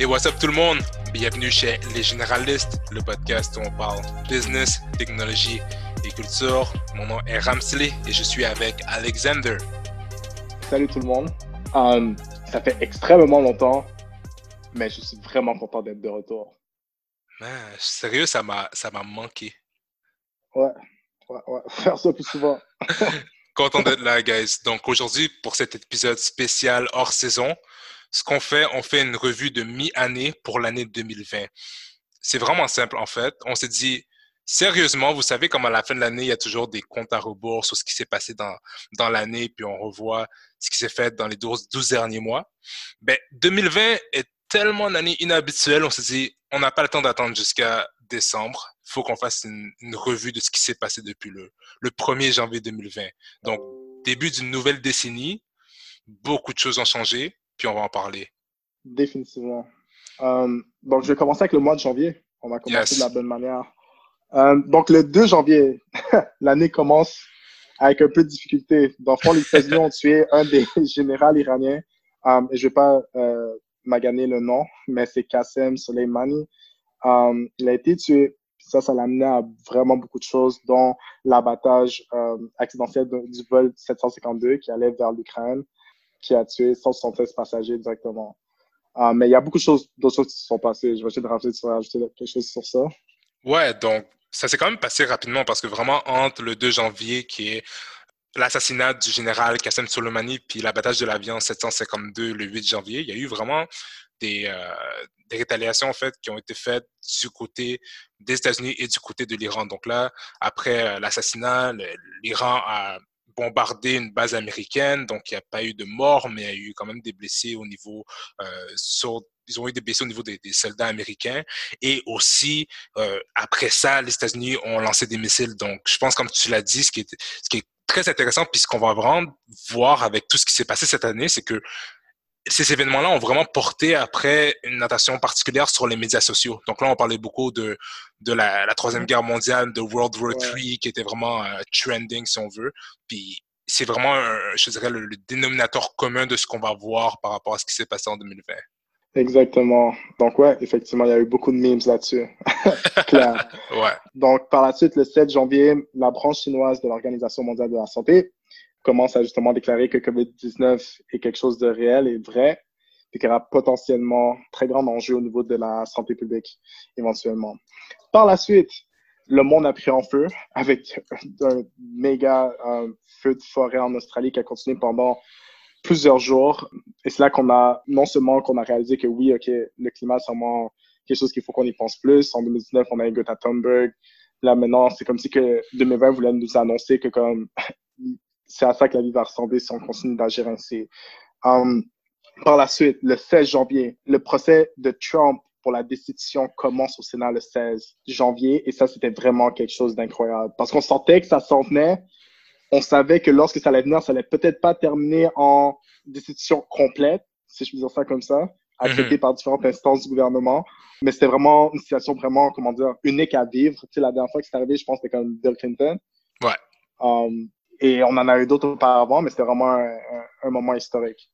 Et what's up tout le monde? Bienvenue chez Les Généralistes, le podcast où on parle business, technologie et culture. Mon nom est Ramsley et je suis avec Alexander. Salut tout le monde. Um, ça fait extrêmement longtemps, mais je suis vraiment content d'être de retour. sérieux, ça m'a, ça m'a manqué. Ouais, ouais, ouais. Faire ça plus souvent. content d'être là, guys. Donc aujourd'hui, pour cet épisode spécial hors saison, ce qu'on fait, on fait une revue de mi-année pour l'année 2020. C'est vraiment simple, en fait. On s'est dit, sérieusement, vous savez, comme à la fin de l'année, il y a toujours des comptes à rebours sur ce qui s'est passé dans, dans l'année, puis on revoit ce qui s'est fait dans les 12, 12 derniers mois. Ben, 2020 est tellement une année inhabituelle, on s'est dit, on n'a pas le temps d'attendre jusqu'à décembre. Il faut qu'on fasse une, une, revue de ce qui s'est passé depuis le, le 1er janvier 2020. Donc, début d'une nouvelle décennie, beaucoup de choses ont changé puis on va en parler. Définitivement. Euh, donc, je vais commencer avec le mois de janvier. On va commencer de la bonne manière. Euh, donc, le 2 janvier, l'année commence avec un peu de difficulté. Dans le fond, les États-Unis ont tué un des généraux iraniens. Euh, et je ne vais pas euh, maganer le nom, mais c'est Qassem Soleimani. Il a été tué. Ça, ça l'a amené à vraiment beaucoup de choses, dont l'abattage accidentel du vol 752 qui allait vers l'Ukraine qui a tué 176 passagers directement. Uh, mais il y a beaucoup de d'autres choses qui se sont passées. Je vais essayer de rajouter, quelque chose sur ça. Ouais, donc ça s'est quand même passé rapidement parce que vraiment entre le 2 janvier, qui est l'assassinat du général Qassem Soleimani, puis l'abattage de l'avion 752 le 8 janvier, il y a eu vraiment des, euh, des rétaliations en fait qui ont été faites du côté des États-Unis et du côté de l'Iran. Donc là, après euh, l'assassinat, l'Iran a bombardé une base américaine, donc il n'y a pas eu de morts, mais il y a eu quand même des blessés au niveau euh, sur ils ont eu des blessés au niveau des, des soldats américains. Et aussi, euh, après ça, les États-Unis ont lancé des missiles. Donc, je pense, comme tu l'as dit, ce qui est, ce qui est très intéressant, puis qu'on va vraiment voir avec tout ce qui s'est passé cette année, c'est que ces événements-là ont vraiment porté après une attention particulière sur les médias sociaux. Donc là, on parlait beaucoup de, de la, la Troisième Guerre mondiale, de World War III, qui était vraiment euh, trending, si on veut. Puis c'est vraiment, je dirais, le, le, dénominateur commun de ce qu'on va voir par rapport à ce qui s'est passé en 2020. Exactement. Donc ouais, effectivement, il y a eu beaucoup de memes là-dessus. Claire. ouais. Donc par la suite, le 7 janvier, la branche chinoise de l'Organisation mondiale de la santé commence à justement déclarer que COVID-19 est quelque chose de réel et vrai, et qu'il y aura potentiellement très grand enjeu au niveau de la santé publique éventuellement. Par la suite, le monde a pris en feu avec un méga feu de forêt en Australie qui a continué pendant plusieurs jours. Et c'est là qu'on a, non seulement qu'on a réalisé que oui, OK, le climat, c'est vraiment quelque chose qu'il faut qu'on y pense plus. En 2019, on a eu Greta Thunberg. Là, maintenant, c'est comme si que 2020 voulait nous annoncer que comme c'est à ça que la vie va ressembler si on continue d'agir ainsi. Um, par la suite, le 16 janvier, le procès de Trump pour la destitution commence au Sénat le 16 janvier et ça, c'était vraiment quelque chose d'incroyable parce qu'on sentait que ça s'en venait. On savait que lorsque ça allait venir, ça allait peut-être pas terminer en destitution complète, si je puis dire ça comme ça, acceptée mm -hmm. par différentes instances du gouvernement. Mais c'était vraiment une situation vraiment, comment dire, unique à vivre. Tu sais, la dernière fois que c'est arrivé, je pense que c'était comme Bill Clinton. Ouais. Um, et on en a eu d'autres auparavant, mais c'était vraiment un, un, un, moment historique.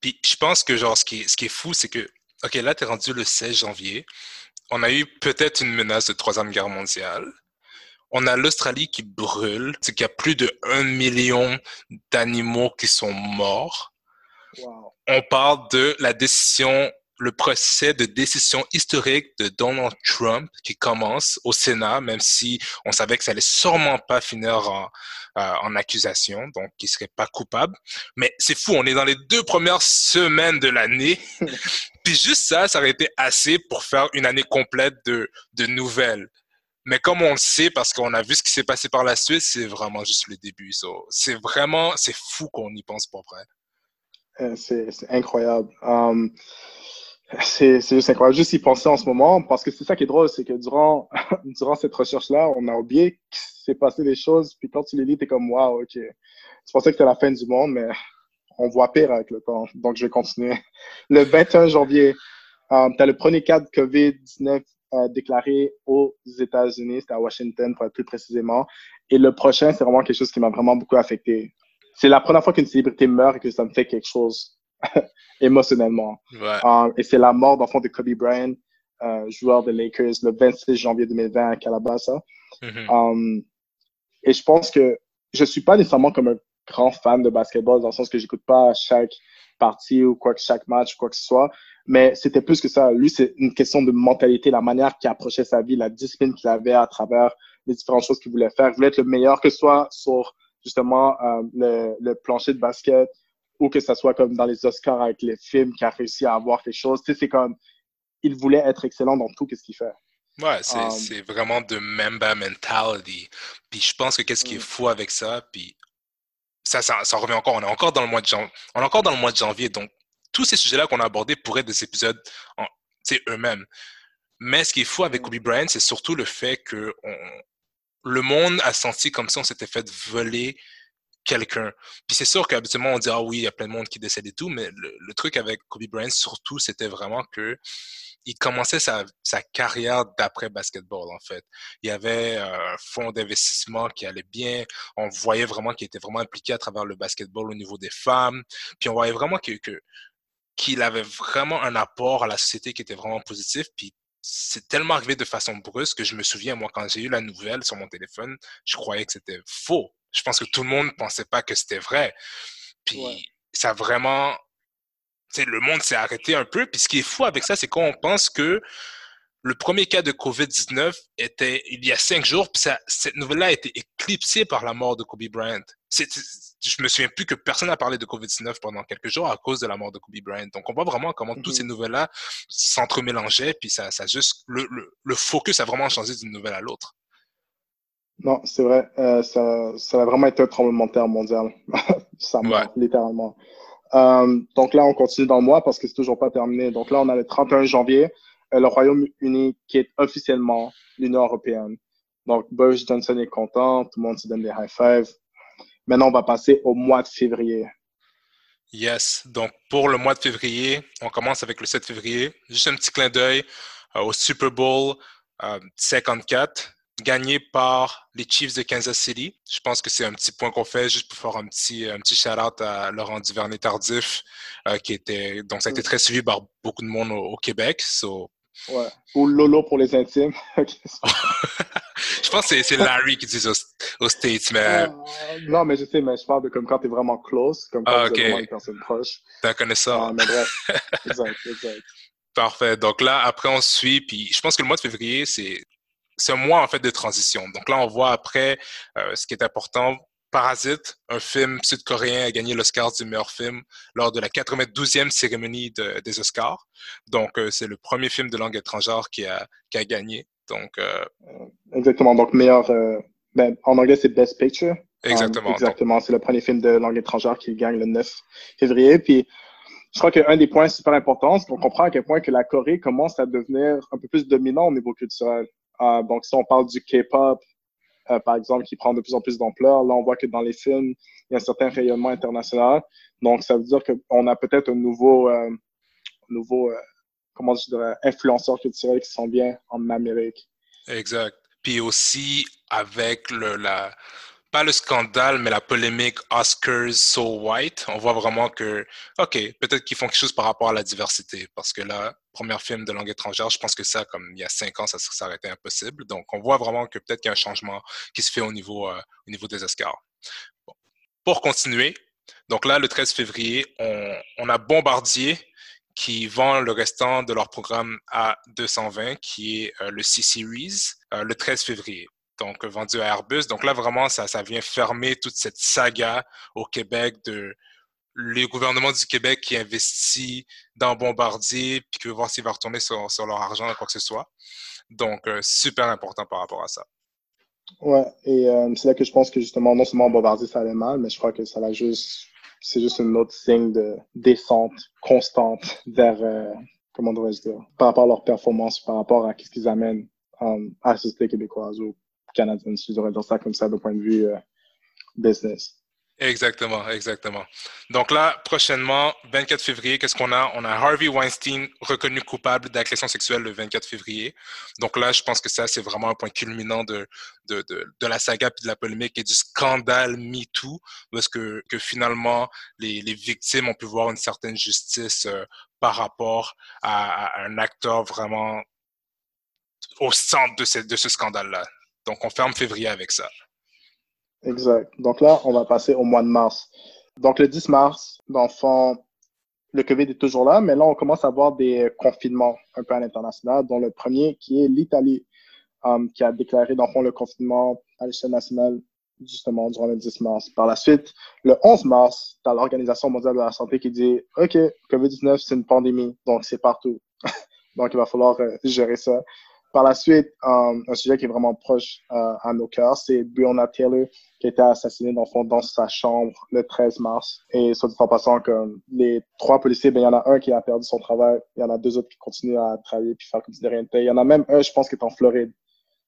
Puis je pense que genre ce qui est, ce qui est fou, c'est que, OK, là, tu es rendu le 16 janvier. On a eu peut-être une menace de troisième guerre mondiale. On a l'Australie qui brûle, c'est qu'il y a plus de 1 million d'animaux qui sont morts. Wow. On parle de la décision le procès de décision historique de Donald Trump qui commence au Sénat, même si on savait que ça allait sûrement pas finir en, euh, en accusation, donc il serait pas coupable. Mais c'est fou, on est dans les deux premières semaines de l'année, puis juste ça, ça aurait été assez pour faire une année complète de, de nouvelles. Mais comme on le sait, parce qu'on a vu ce qui s'est passé par la suite, c'est vraiment juste le début. So, c'est vraiment, c'est fou qu'on y pense pour vrai. Euh, c'est incroyable. Um, c'est juste incroyable. Juste y penser en ce moment, parce que c'est ça qui est drôle, c'est que durant, durant cette recherche-là, on a oublié qu'il s'est passé des choses, puis quand tu les lis, t'es comme, waouh, ok. Je pensais que c'était la fin du monde, mais on voit pire avec le temps. Donc, je vais continuer. Le 21 janvier, euh, tu as le premier cas de COVID-19 euh, déclaré aux États-Unis, c'était à Washington, pour être plus précisément. Et le prochain, c'est vraiment quelque chose qui m'a vraiment beaucoup affecté. C'est la première fois qu'une célébrité meurt et que ça me fait quelque chose émotionnellement. Euh, et c'est la mort, d'enfant de Kobe Bryant, euh, joueur des Lakers, le 26 janvier 2020 à Calabasas. Mm-hmm. et je pense que je suis pas nécessairement comme un grand fan de basketball dans le sens que j'écoute pas chaque partie ou quoi que chaque match ou quoi que ce soit. Mais c'était plus que ça. Lui, c'est une question de mentalité, la manière qu'il approchait sa vie, la discipline qu'il avait à travers les différentes choses qu'il voulait faire. Il voulait être le meilleur, que ce soit sur justement euh, le, le, plancher de basket ou que ce soit comme dans les Oscars avec les films qu'il a réussi à avoir quelque chose. Tu sais, c'est comme, il voulait être excellent dans tout ce qu'il fait. Ouais, um, c'est vraiment de Mamba mentality. Puis je pense que qu'est-ce qui est mm. fou avec ça, puis ça, ça, ça, revient encore, on est encore dans le mois de janvier, on est encore dans le mois de janvier, donc tous ces sujets-là qu'on a abordés pourraient être des épisodes eux-mêmes. Mais ce qui est fou avec mm. Kobe Bryant, c'est surtout le fait que on, le monde a senti comme si on s'était fait voler quelqu'un. Puis c'est sûr qu'habituellement, on dit, ah oui, il y a plein de monde qui décède et tout, mais le, truc avec Kobe Bryant, surtout, c'était vraiment que il commençait sa, sa carrière d'après basketball, en fait. Il y avait un fonds d'investissement qui allait bien. On voyait vraiment qu'il était vraiment impliqué à travers le basketball au niveau des femmes. Puis on voyait vraiment que qu'il avait vraiment un apport à la société qui était vraiment positif. Puis c'est tellement arrivé de façon brusque que je me souviens, moi, quand j'ai eu la nouvelle sur mon téléphone, je croyais que c'était faux. Je pense que tout le monde ne pensait pas que c'était vrai. Puis ça vraiment... Le monde s'est arrêté un peu. Puis ce qui est fou avec ça, c'est qu'on pense que le premier cas de COVID-19 était il y a cinq jours, puis cette nouvelle-là a été éclipsée par la mort de Kobe Bryant. Je me souviens plus que personne n'a parlé de COVID-19 pendant quelques jours à cause de la mort de Kobe Bryant. Donc, on voit vraiment comment toutes ces mhm. nouvelles-là s'entremélangeaient, puis ça, ça juste, le, le, focus a vraiment changé d'une nouvelle à l'autre. Non, c'est vrai. Euh, ça, ça a vraiment été un tremblement de terre mondial. ça mort, littéralement. Euh, donc là, on continue dans le mois parce que c'est toujours pas terminé. Donc là, on a le 31 janvier. Euh, le Royaume-Uni qui est officiellement l'Union européenne. Donc, Boris Johnson est content, tout le monde se donne des high five. Maintenant, on va passer au mois de février. Yes. Donc, pour le mois de février, on commence avec le 7 février. Juste un petit clin d'œil euh, au Super Bowl 54, euh, gagné par les Chiefs de Kansas City. Je pense que c'est un petit point qu'on fait juste pour faire un petit, un petit shout-out à Laurent Duvernay-Tardif, qui était, donc ça a été très suivi par beaucoup de monde au, Québec. So, Ouais. Ou Lolo pour les intimes. je pense que c'est Larry qui dit aux, States, mais. Euh, non, mais je sais, mais je parle de comme quand t'es vraiment close, comme quand ah, t'es vraiment une personne proche. T'as connaissance. Ah, mais bref. exact, exact. Parfait. Donc là, après, on suit. Puis je pense que le mois de février, c'est c'est un mois en fait de transition. Donc là, on voit après euh, ce qui est important Parasite, un film sud-coréen, a gagné l'Oscar du meilleur film lors de la 92e cérémonie des Oscars. Donc, euh, c'est le premier film de langue étrangère qui a, qui a gagné. Donc, euh, Exactement. Donc, meilleur. Euh, ben, en anglais, c'est Best Picture. Exactement. exactement. C'est le premier film de langue étrangère qui gagne le 9 février. Puis, je crois qu'un des points super importants, c'est qu'on comprend à quel point que la Corée commence à devenir un peu plus dominant au niveau culturel. donc, si on parle du K-pop, euh, par exemple, qui prend de plus en plus d'ampleur. Là, on voit que dans les films, il y a un certain rayonnement international. Donc, ça veut dire qu'on a peut-être un nouveau, euh, nouveau euh, comment je dirais, influenceur culturel qui s'en vient en Amérique. Exact. Puis aussi, avec le, la, pas le scandale, mais la polémique Oscars So White, on voit vraiment que, OK, peut-être qu'ils font quelque chose par rapport à la diversité, parce que là, premier film de langue étrangère, je pense que ça, comme il y a cinq ans, ça, ça aurait été impossible. Donc, on voit vraiment que peut-être qu'il y a un changement qui se fait au niveau, euh, au niveau des Oscars. Pour continuer, donc là, le 13 février, on, on a Bombardier qui vend le restant de leur programme à 220, qui est euh, le C-Series, euh, le 13 février donc vendu à Airbus. Donc là, vraiment, ça, ça vient fermer toute cette saga au Québec de les gouvernements du Québec qui investit dans Bombardier puis qui veut voir s'il va retourner sur, sur, leur argent ou quoi que ce soit. Donc, euh, super important par rapport à ça. Ouais, et c'est là que je pense que justement, non seulement Bombardier, ça allait mal, mais je crois que ça va juste, c'est juste une autre signe de descente constante vers, euh, comment devrais-je dire, par rapport à leur performance, par rapport à ce qu'ils amènent à la société québécoise ou canadienne, si je devrais dire ça comme ça, d'un point de vue euh, business. Exactement, exactement. Donc là, prochainement, 24 février, qu'est-ce qu'on a? On a Harvey Weinstein reconnu coupable d'agression sexuelle le 24 février. Donc là, je pense que ça, c'est vraiment un point culminant de, de, de, de la saga puis de la polémique et du scandale MeToo, parce que, que finalement, les, les victimes ont pu voir une certaine justice euh, par rapport à, à, un acteur vraiment au centre de ce, de ce scandale-là. Donc on ferme février avec ça. Exact. Donc là, on va passer au mois de mars. Donc le 10 mars, le COVID est toujours là, mais là, on commence à avoir des confinements un peu à l'international, dont le premier qui est l'Italie, um, qui a déclaré, dans le confinement à l'échelle nationale justement durant le 10 mars. Par la suite, le 11 mars, tu as l'Organisation mondiale de la santé qui dit OK, COVID-19, c'est une pandémie, donc c'est partout. donc il va falloir euh, gérer ça. Par la suite, um, un sujet qui est vraiment proche euh, à nos cœurs, c'est Breonna Taylor qui a été assassinée dans, fond, dans sa chambre le 13 mars. Et soit dit en passant, comme les trois policiers, ben, il y en a un qui a perdu son travail, il y en a deux autres qui continuent à travailler puis faire comme si de rien. Il y en a même un, je pense, qui est en Floride.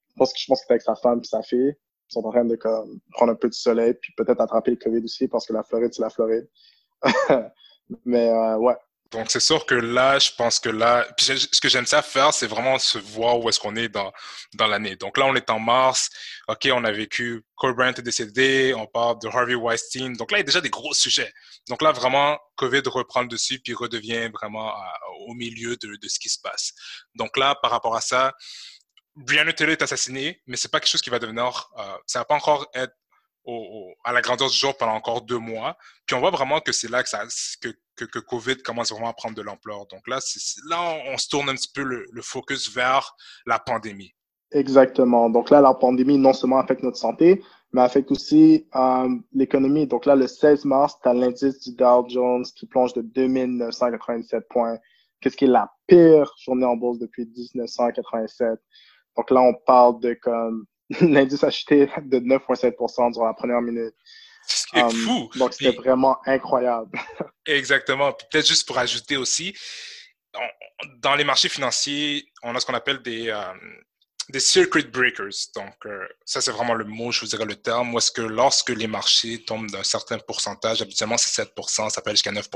Je pense, je pense qu'il est avec sa femme et sa fille. Ils sont en train de comme, prendre un peu de soleil puis peut-être attraper le COVID aussi parce que la Floride, c'est la Floride. Mais euh, ouais, donc, c'est sûr que là, je pense que là, ce que j'aime ça faire, c'est vraiment se voir où est-ce qu'on est dans, dans l'année. Donc là, on est en mars. OK, on a vécu, Kobe Bryant est décédé, on parle de Harvey Weinstein. Donc là, il y a déjà des gros sujets. Donc là, vraiment, COVID reprend le dessus puis redevient vraiment au milieu de, de ce qui se passe. Donc là, par rapport à ça, Brianna Taylor est assassiné, mais c'est pas quelque chose qui va devenir, euh, ça va pas encore être à la grandeur du jour pendant encore deux mois. Puis on voit vraiment que c'est là que, ça, que, COVID commence vraiment à prendre de l'ampleur. Donc là, là, on, se tourne un petit peu le, focus vers la pandémie. Exactement. Donc là, la pandémie non seulement affecte notre santé, mais affecte aussi euh, l'économie. Donc là, le 16 mars, tu as l'indice du Dow Jones qui plonge de 2987 points. Qu'est-ce qui est la pire journée en bourse depuis 1987? Donc là, on parle de comme l'indice a chuté de 9,7% durant la première minute. C'est um, fou. Donc, c'était vraiment incroyable. Exactement. Peut-être juste pour ajouter aussi, dans les marchés financiers, on a ce qu'on appelle des, euh, des circuit breakers. Donc, euh, ça, c'est vraiment le mot, je vous dirais le terme. Où est-ce que lorsque les marchés tombent d'un certain pourcentage, habituellement c'est 7% ça peut aller jusqu'à 9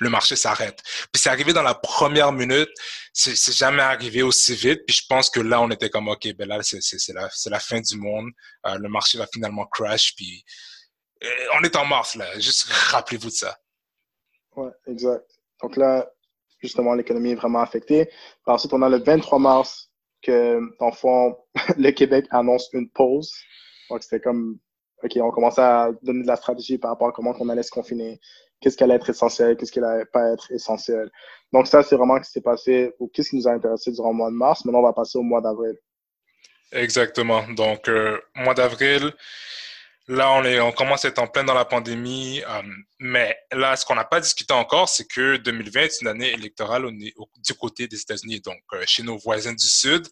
le marché s'arrête. Puis c'est arrivé dans la première minute, c'est jamais arrivé aussi vite. Puis je pense que là, on était comme, OK, ben là, c'est la, la fin du monde. Euh, le marché va finalement crash. Puis euh, on est en mars, là. Juste rappelez-vous de ça. Ouais, exact. Donc là, justement, l'économie est vraiment affectée. Ensuite, on a le 23 mars, que, dans le fond, le Québec annonce une pause. Donc, c'était comme, OK, on commençait à donner de la stratégie par rapport à comment on allait se confiner, qu'est-ce qui allait être essentiel, qu'est-ce qui allait pas être essentiel. Donc, ça, c'est vraiment ce qui s'est passé, ou qu'est-ce qui nous a intéressé durant le mois de mars. Maintenant, on va passer au mois d'avril. Exactement. Donc, euh, mois d'avril, Là, on, est, on commence à être en plein dans la pandémie, euh, mais là, ce qu'on n'a pas discuté encore, c'est que 2020 est une année électorale du côté des États-Unis, donc euh, chez nos voisins du Sud.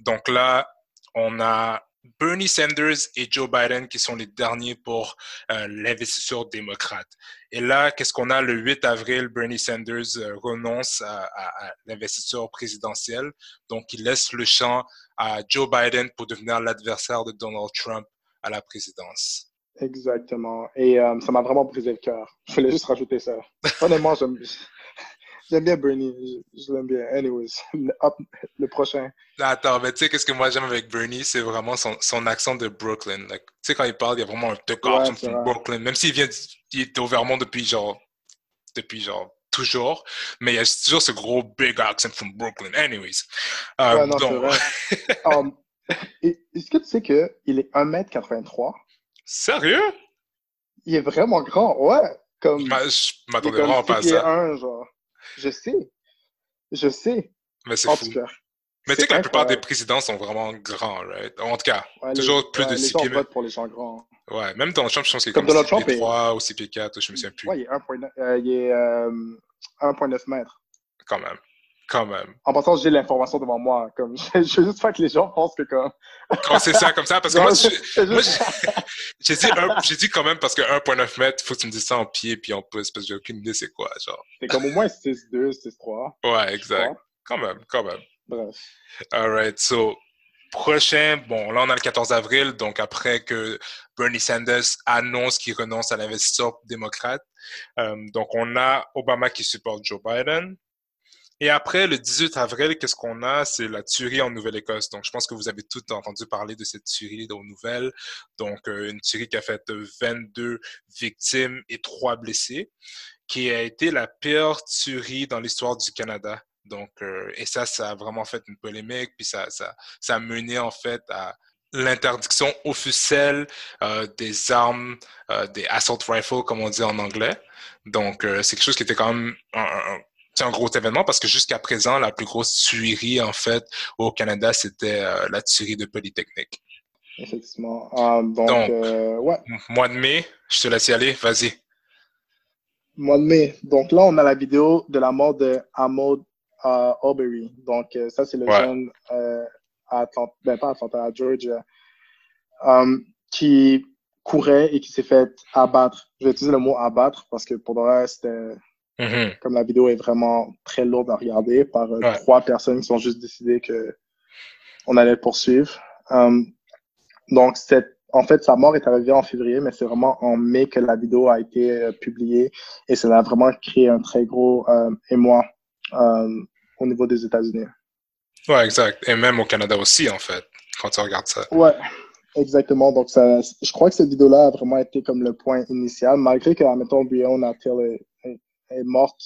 Donc là, on a Bernie Sanders et Joe Biden qui sont les derniers pour euh, l'investiture démocrate. Et là, qu'est-ce qu'on a? Le 8 avril? Bernie Sanders renonce à, à l'investiture présidentielle, donc il laisse le champ à Joe Biden pour devenir l'adversaire de Donald Trump à la présidence. Exactement. Et euh, ça m'a vraiment brisé le cœur. Je voulais juste rajouter ça. Honnêtement, j'aime, j'aime bien Bernie. Je, l'aime bien. Anyways, le prochain. Attends, mais tu sais, qu'est-ce que moi j'aime avec Bernie, c'est vraiment son, son accent de Brooklyn. tu sais, quand il parle, il y a vraiment un truc ouais, de Brooklyn. Même s'il vient, il est au Vermont depuis genre, depuis genre toujours, mais il y a toujours ce gros big accent from Brooklyn. Anyways. Euh, ouais, non, donc... vrai. um, Est-ce que tu sais qu'il est 1m83? Sérieux? Il est vraiment grand, ouais. Comme, je m'attendais vraiment pas à ça. Un, genre. Je sais. Je sais. Mais c'est fou. Mais tu sais que la plupart des présidents sont vraiment grands, right? En tout cas, toujours plus de 6 pieds. votent pour les gens grands. Ouais, même Donald Trump, je pense qu'il est comme, comme 6 pieds 3 ou 6 pieds 4, je me souviens plus. Ouais, il est 1,9 euh, euh, mètres. Quand même. Quand même. En passant, j'ai l'information devant moi. Comme, je, veux juste faire que les gens pensent que comme. Quand c'est ça, comme ça, parce que moi, j'ai dit, dit quand même parce que 1,9 mètres, il faut que tu me dises ça en pied puis en pouce, parce que j'ai aucune idée c'est quoi, genre. C'est comme au moins 6,2, 6,3. Ouais, exact. Quand même, quand même. Bref. Alright, so, prochain, bon, là, on a le 14 avril, donc après que Bernie Sanders annonce qu'il renonce à l'investisseur démocrate. Euh, donc, on a Obama qui supporte Joe Biden. Et après, le 18 avril, qu'est-ce qu'on a? C'est la tuerie en Nouvelle-Écosse. Donc, je pense que vous avez tout entendu parler de cette tuerie aux nouvelles. Donc, euh, une tuerie qui a fait 22 victimes et 3 blessés, qui a été la pire tuerie dans l'histoire du Canada. Donc, euh, et ça, ça a vraiment fait une polémique, puis ça, ça, a mené en fait à l'interdiction officielle euh, des armes, des assault rifles, comme on dit en anglais. Donc, c'est quelque chose qui était quand même un, un gros événement parce que jusqu'à présent, la plus grosse tuerie, en fait, au Canada, c'était euh, la tuerie de Polytechnique. Effectivement. Ah, donc, donc ouais. mois de mai, je te laisse y aller, vas-y. Mois de mai. Donc là, on a la vidéo de la mort de Ahmaud à Aubrey. Donc, euh, ça, c'est le ouais. jeune euh, à Atlanta, ben pas à Atlanta, à Georgia, qui courait et qui s'est fait abattre. Je vais utiliser le mot abattre parce que pour le reste, c'était. Mm -hmm. Comme la vidéo est vraiment très lourde à regarder par euh, ouais. trois personnes qui ont juste décidé que on allait le poursuivre. Um, donc, cette, en fait, sa mort est arrivée en février, mais c'est vraiment en mai que la vidéo a été euh, publiée et ça a vraiment créé un très gros euh, émoi euh, au niveau des États-Unis. Ouais, exact. Et même au Canada aussi, en fait, quand tu regardes ça. Ouais, exactement. Donc, ça, je crois que cette vidéo-là a vraiment été comme le point initial, malgré que, admettons, Breonna Taylor est, morte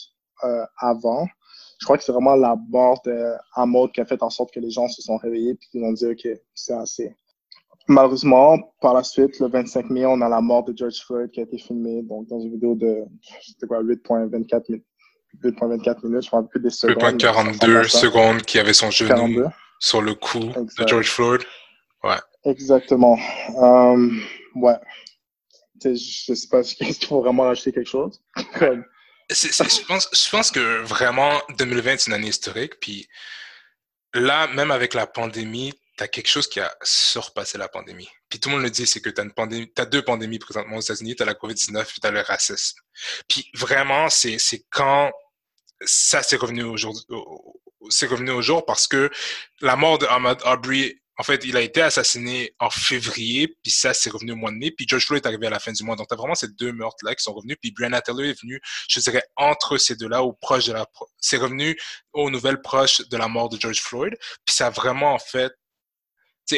euh, avant. Je crois que c'est vraiment la mort d'Amod qui a fait en sorte que les gens se sont réveillés et qu'ils ont dit, OK, c'est assez. Malheureusement, par la suite, le 25 mai, on a la mort de George Floyd qui a été filmée donc, dans une vidéo de 8.24 minutes 2.24 minutes, je me rappelle plus des secondes. 2.42 secondes qui avait son genou 42. sur le cou exact. de George Floyd. Ouais. Exactement. Um, ouais. je je sais pas, est-ce qu'il faut vraiment rajouter quelque chose? Est, est, je, pense, que vraiment 2020 c'est une année historique. Puis là, même avec la pandémie, tu as quelque chose qui a surpassé la pandémie. Puis tout le monde le dit, c'est que tu as, deux pandémies présentement aux États-Unis, tu as la COVID-19 puis tu as le racisme. Puis vraiment, c'est quand ça s'est revenu au jour, c'est revenu au jour parce que la mort de Ahmad Aubrey, en fait, il a été assassiné en février, puis ça, c'est revenu au mois de mai, puis George Floyd est arrivé à la fin du mois. Donc, tu vraiment ces deux meurtres-là qui sont revenus, puis Breonna Taylor est venu, je dirais, entre ces deux-là, ou proche de la... C'est revenu aux nouvelles proches de la mort de George Floyd, puis ça a vraiment, en fait,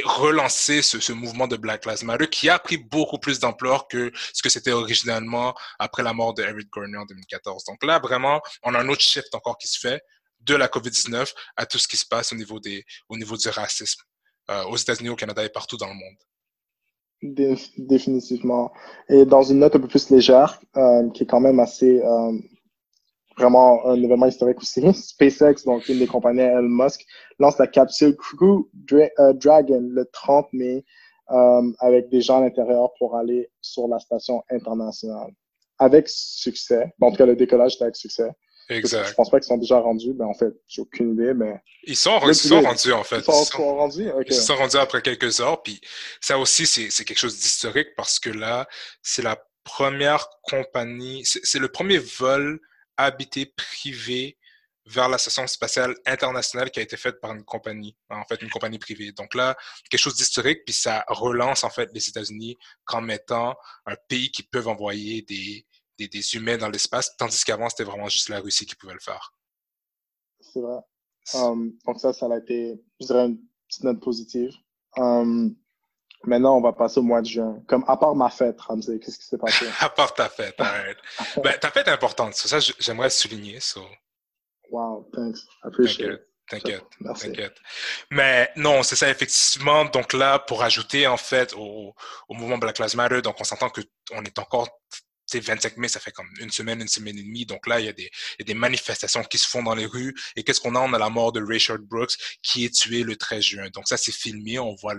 relancer ce, ce, mouvement de Black Lives Matter qui a pris beaucoup plus d'ampleur que ce que c'était originalement après la mort de Eric Garner en 2014. Donc là, vraiment, on a un autre shift encore qui se fait de la COVID-19 à tout ce qui se passe au niveau, des, au niveau du racisme euh, aux États-Unis, au Canada et partout dans le monde. Définitivement. Et dans une note un peu plus légère, euh, qui est quand même assez euh, vraiment un événement historique aussi. SpaceX, donc une des compagnies Elon Musk, lance la capsule Crew Dra Dragon le 30 mai avec des gens à l'intérieur pour aller sur la station internationale. Avec succès. En tout cas, le décollage était avec succès. Exact. Je pense pas qu'ils sont déjà rendus, mais en fait, j'ai aucune idée, mais... Ils sont, ils sont rendus, en fait. Ils sont, ils sont rendus? Okay. Ils sont rendus après quelques heures, puis ça aussi, c'est quelque chose d'historique parce que là, c'est la première compagnie, c'est le premier vol habité privé vers la station spatiale internationale qui a été faite par une compagnie, en fait, une compagnie privée. Donc là, quelque chose d'historique, puis ça relance, en fait, les États-Unis comme étant un pays qui peut envoyer des, des, des humains dans l'espace, tandis qu'avant, c'était vraiment juste la Russie qui pouvait le faire. C'est vrai. Um, donc ça, ça a été, je dirais, une petite note positive. Um, Maintenant, on va passer au mois de juin. Comme à part ma fête, Ramsey, qu'est-ce qui s'est passé? à part ta fête, arrête. ben, ta fête est importante. Ça, j'aimerais souligner. So. Wow, thanks. I appreciate T'inquiète, t'inquiète. Mais non, c'est ça, effectivement. Donc là, pour ajouter, en fait, au, au mouvement Black Lives Matter, donc on s'entend qu'on est encore 25 mai, ça fait comme une semaine, une semaine et demie. Donc là, il y, a des, y a des manifestations qui se font dans les rues. Et qu'est-ce qu'on a? On a la mort de Richard Brooks qui est tué le 13 juin. Donc ça, c'est filmé. On voit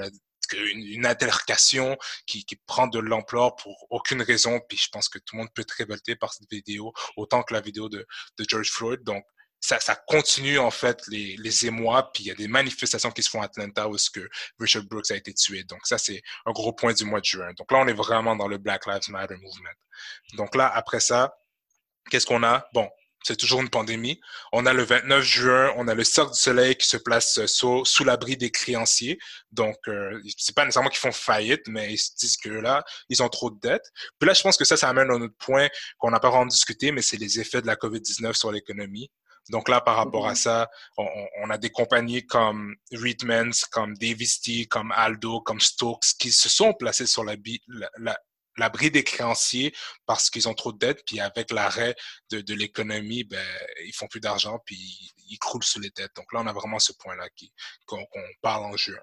une, une altercation qui, qui prend de l'ampleur pour aucune raison. Puis je pense que tout le monde peut être révolté par cette vidéo, autant que la vidéo de, de George Floyd. Donc, ça, ça continue en fait les, les émois, puis il y a des manifestations qui se font à Atlanta où ce que Richard Brooks a été tué. Donc ça, c'est un gros point du mois de juin. Donc là, on est vraiment dans le Black Lives Matter movement. Donc là, après ça, qu'est-ce qu'on a? Bon, c'est toujours une pandémie. On a le 29 juin, on a le Cirque du Soleil qui se place sous, sous l'abri des créanciers. Donc, euh, c'est pas nécessairement qu'ils font faillite, mais ils se disent que là, ils ont trop de dettes. Puis là, je pense que ça, ça amène à un autre point qu'on n'a pas vraiment discuté, mais c'est les effets de la COVID-19 sur l'économie. Donc là, par rapport à ça, on, on, a des compagnies comme Reitmans, comme Davis T, comme Aldo, comme Stokes, qui se sont placés sur la, la, l'abri des créanciers parce qu'ils ont trop de dettes, puis avec l'arrêt de, de l'économie, ben, ils font plus d'argent, puis ils, croulent sous les dettes. Donc là, on a vraiment ce point-là qu'on parle en juin.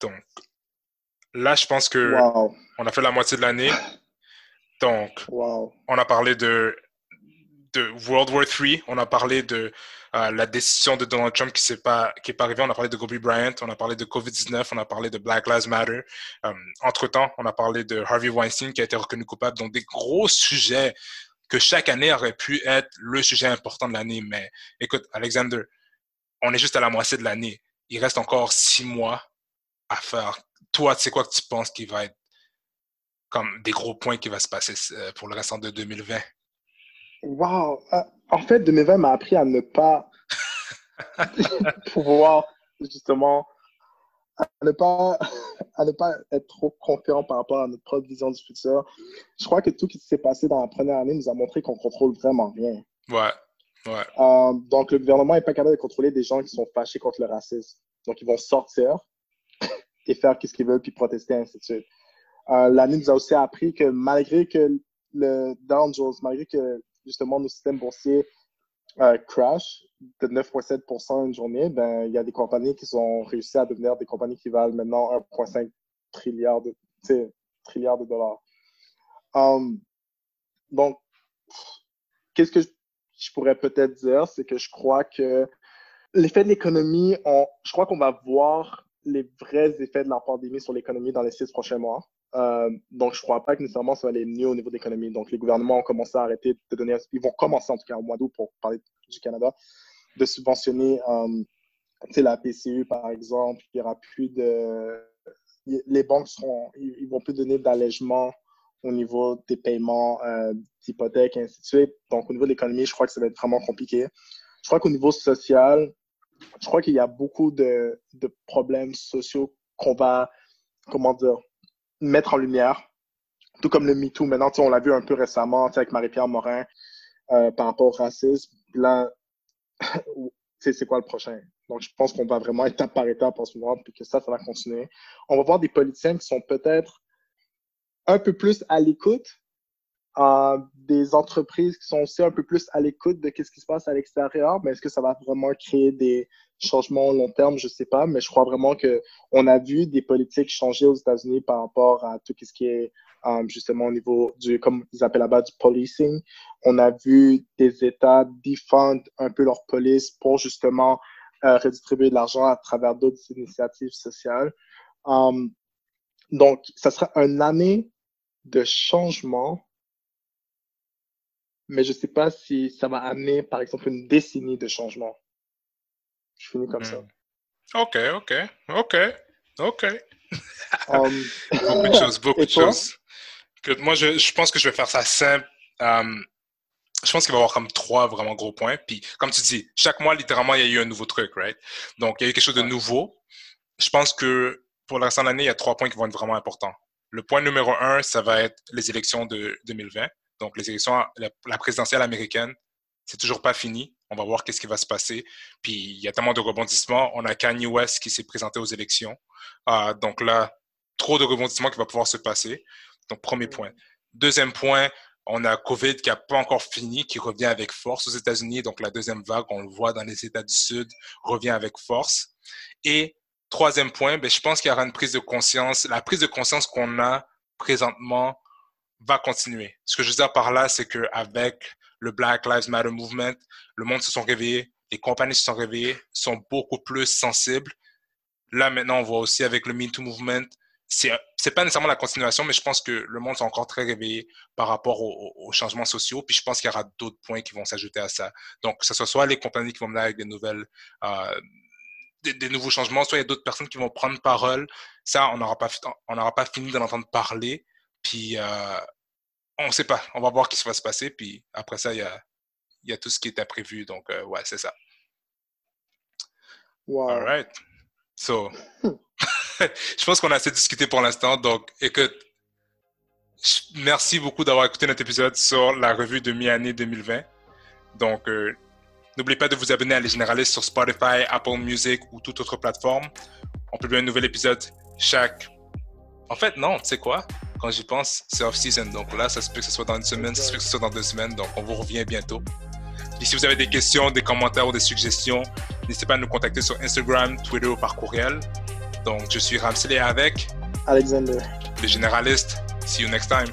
Donc là, je pense que on a fait la moitié de l'année. Donc, on a parlé de, de World War III, on a parlé de la décision de Donald Trump qui n'est pas, est pas arrivée. On a parlé de Kobe Bryant, on a parlé de COVID-19, on a parlé de Black Lives Matter. Euh, entre-temps, on a parlé de Harvey Weinstein qui a été reconnu coupable. Donc, des gros sujets que chaque année aurait pu être le sujet important de l'année. Mais écoute, Alexander, on est juste à la moitié de l'année. Il reste encore six mois à faire. Toi, tu sais quoi que tu penses qui va être comme des gros points qui va se passer euh, pour le restant de 2020? Wow! Euh, en fait, 2020 m'a appris à ne pas pouvoir, justement, à ne, pas, à ne pas être trop confiant par rapport à notre propre vision du futur. Je crois que tout ce qui s'est passé dans la première année nous a montré qu'on contrôle vraiment rien. Ouais, ouais. Euh, donc, le gouvernement n'est pas capable de contrôler des gens qui sont fâchés contre le racisme. Donc, ils vont sortir et faire ce qu'ils veulent, puis protester, ainsi de suite. Euh, l'année nous a aussi appris que malgré que le Dow Jones, malgré que justement nos systèmes boursiers euh, crash de 9,7% une journée, ben, il y a des compagnies qui ont réussi à devenir des compagnies qui valent maintenant 1,5 trilliard de, dollars. Um, donc, qu'est-ce que je pourrais peut-être dire, c'est que je crois que l'effet de l'économie, je crois qu'on va voir les vrais effets de la pandémie sur l'économie dans les six prochains mois. Euh, donc, je ne crois pas que nécessairement ça va aller mieux au niveau de l'économie. Donc, les gouvernements ont commencé à arrêter de donner, ils vont commencer en tout cas au mois d'août pour parler du Canada, de subventionner euh, la PCU par exemple. Il y aura plus de. Les banques seront, ils vont plus donner d'allègement au niveau des paiements euh, d'hypothèques et ainsi de suite. Donc, au niveau de l'économie, je crois que ça va être vraiment compliqué. Je crois qu'au niveau social, je crois qu'il y a beaucoup de, de problèmes sociaux qu'on va, comment dire, mettre en lumière, tout comme le MeToo. Maintenant, on l'a vu un peu récemment avec Marie-Pierre Morin euh, par rapport au racisme. Là, c'est quoi le prochain? Donc, je pense qu'on va vraiment étape par étape en ce moment, puis que ça, ça va continuer. On va voir des politiciens qui sont peut-être un peu plus à l'écoute, euh, des entreprises qui sont aussi un peu plus à l'écoute de ce qui se passe à l'extérieur, mais est-ce que ça va vraiment créer des, changement long terme, je sais pas, mais je crois vraiment que on a vu des politiques changer aux États-Unis par rapport à tout ce qui est um, justement au niveau du, comme ils appellent là-bas, du policing. On a vu des États défendre un peu leur police pour justement euh, redistribuer de l'argent à travers d'autres initiatives sociales. Um, donc, ça sera une année de changement, mais je ne sais pas si ça va amener, par exemple, une décennie de changement. Je finis comme ça. Hmm. OK, OK, OK, OK. Um, beaucoup de choses, beaucoup de choses. Que, moi, je, je, pense que je vais faire ça simple. Um, je pense qu'il va y avoir comme trois vraiment gros points. Puis, comme tu dis, chaque mois, littéralement, il y a eu un nouveau truc, right? Donc, il y a eu quelque chose de nouveau. Je pense que pour l'instant de l'année, il y a trois points qui vont être vraiment importants. Le point numéro un, ça va être les élections de 2020. Donc, les élections, la présidentielle américaine, c'est toujours pas fini. On va voir qu'est-ce qui va se passer. Puis il y a tellement de rebondissements. On a Kanye West qui s'est présenté aux élections. Euh, donc là, trop de rebondissements qui va pouvoir se passer. Donc premier point. Deuxième point, on a COVID qui n'a pas encore fini, qui revient avec force aux États-Unis. Donc la deuxième vague, on le voit dans les États du Sud, revient avec force. Et troisième point, ben, je pense qu'il y aura une prise de conscience. La prise de conscience qu'on a présentement va continuer. Ce que je veux dire par là, c'est qu'avec le Black Lives Matter Movement, le monde se sont réveillés, les compagnies se sont réveillées, sont beaucoup plus sensibles. Là, maintenant, on voit aussi avec le MeToo Movement, c'est pas nécessairement la continuation, mais je pense que le monde est encore très réveillé par rapport aux, changements sociaux. Puis je pense qu'il y aura d'autres points qui vont s'ajouter à ça. Donc, que ce soit soit les compagnies qui vont venir avec des nouvelles, euh, des, nouveaux changements, soit il y a d'autres personnes qui vont prendre parole. Ça, on n'aura pas, on n'aura pas fini d'en entendre parler. Puis euh, on ne sait pas. On va voir ce qui va se passer. Puis après ça, il y a, il y a tout ce qui était prévu. Donc, euh, ouais, c'est ça. Wow. All right. So, je pense qu'on a assez discuté pour l'instant. Donc, écoute, merci beaucoup d'avoir écouté notre épisode sur la revue de mi-année 2020. Donc, euh, n'oubliez pas de vous abonner à Les Généralistes sur Spotify, Apple Music ou toute autre plateforme. On publie un nouvel épisode chaque. En fait, non, tu sais quoi? Quand j'y pense, c'est off-season. Donc là, ça se peut que ce soit dans une semaine, ça se peut que ce soit dans deux semaines. Donc, on vous revient bientôt. Et si vous avez des questions, des commentaires ou des suggestions, n'hésitez pas à nous contacter sur Instagram, Twitter ou par courriel. Donc, je suis Ramsey avec Alexander. les généralistes. See you next time.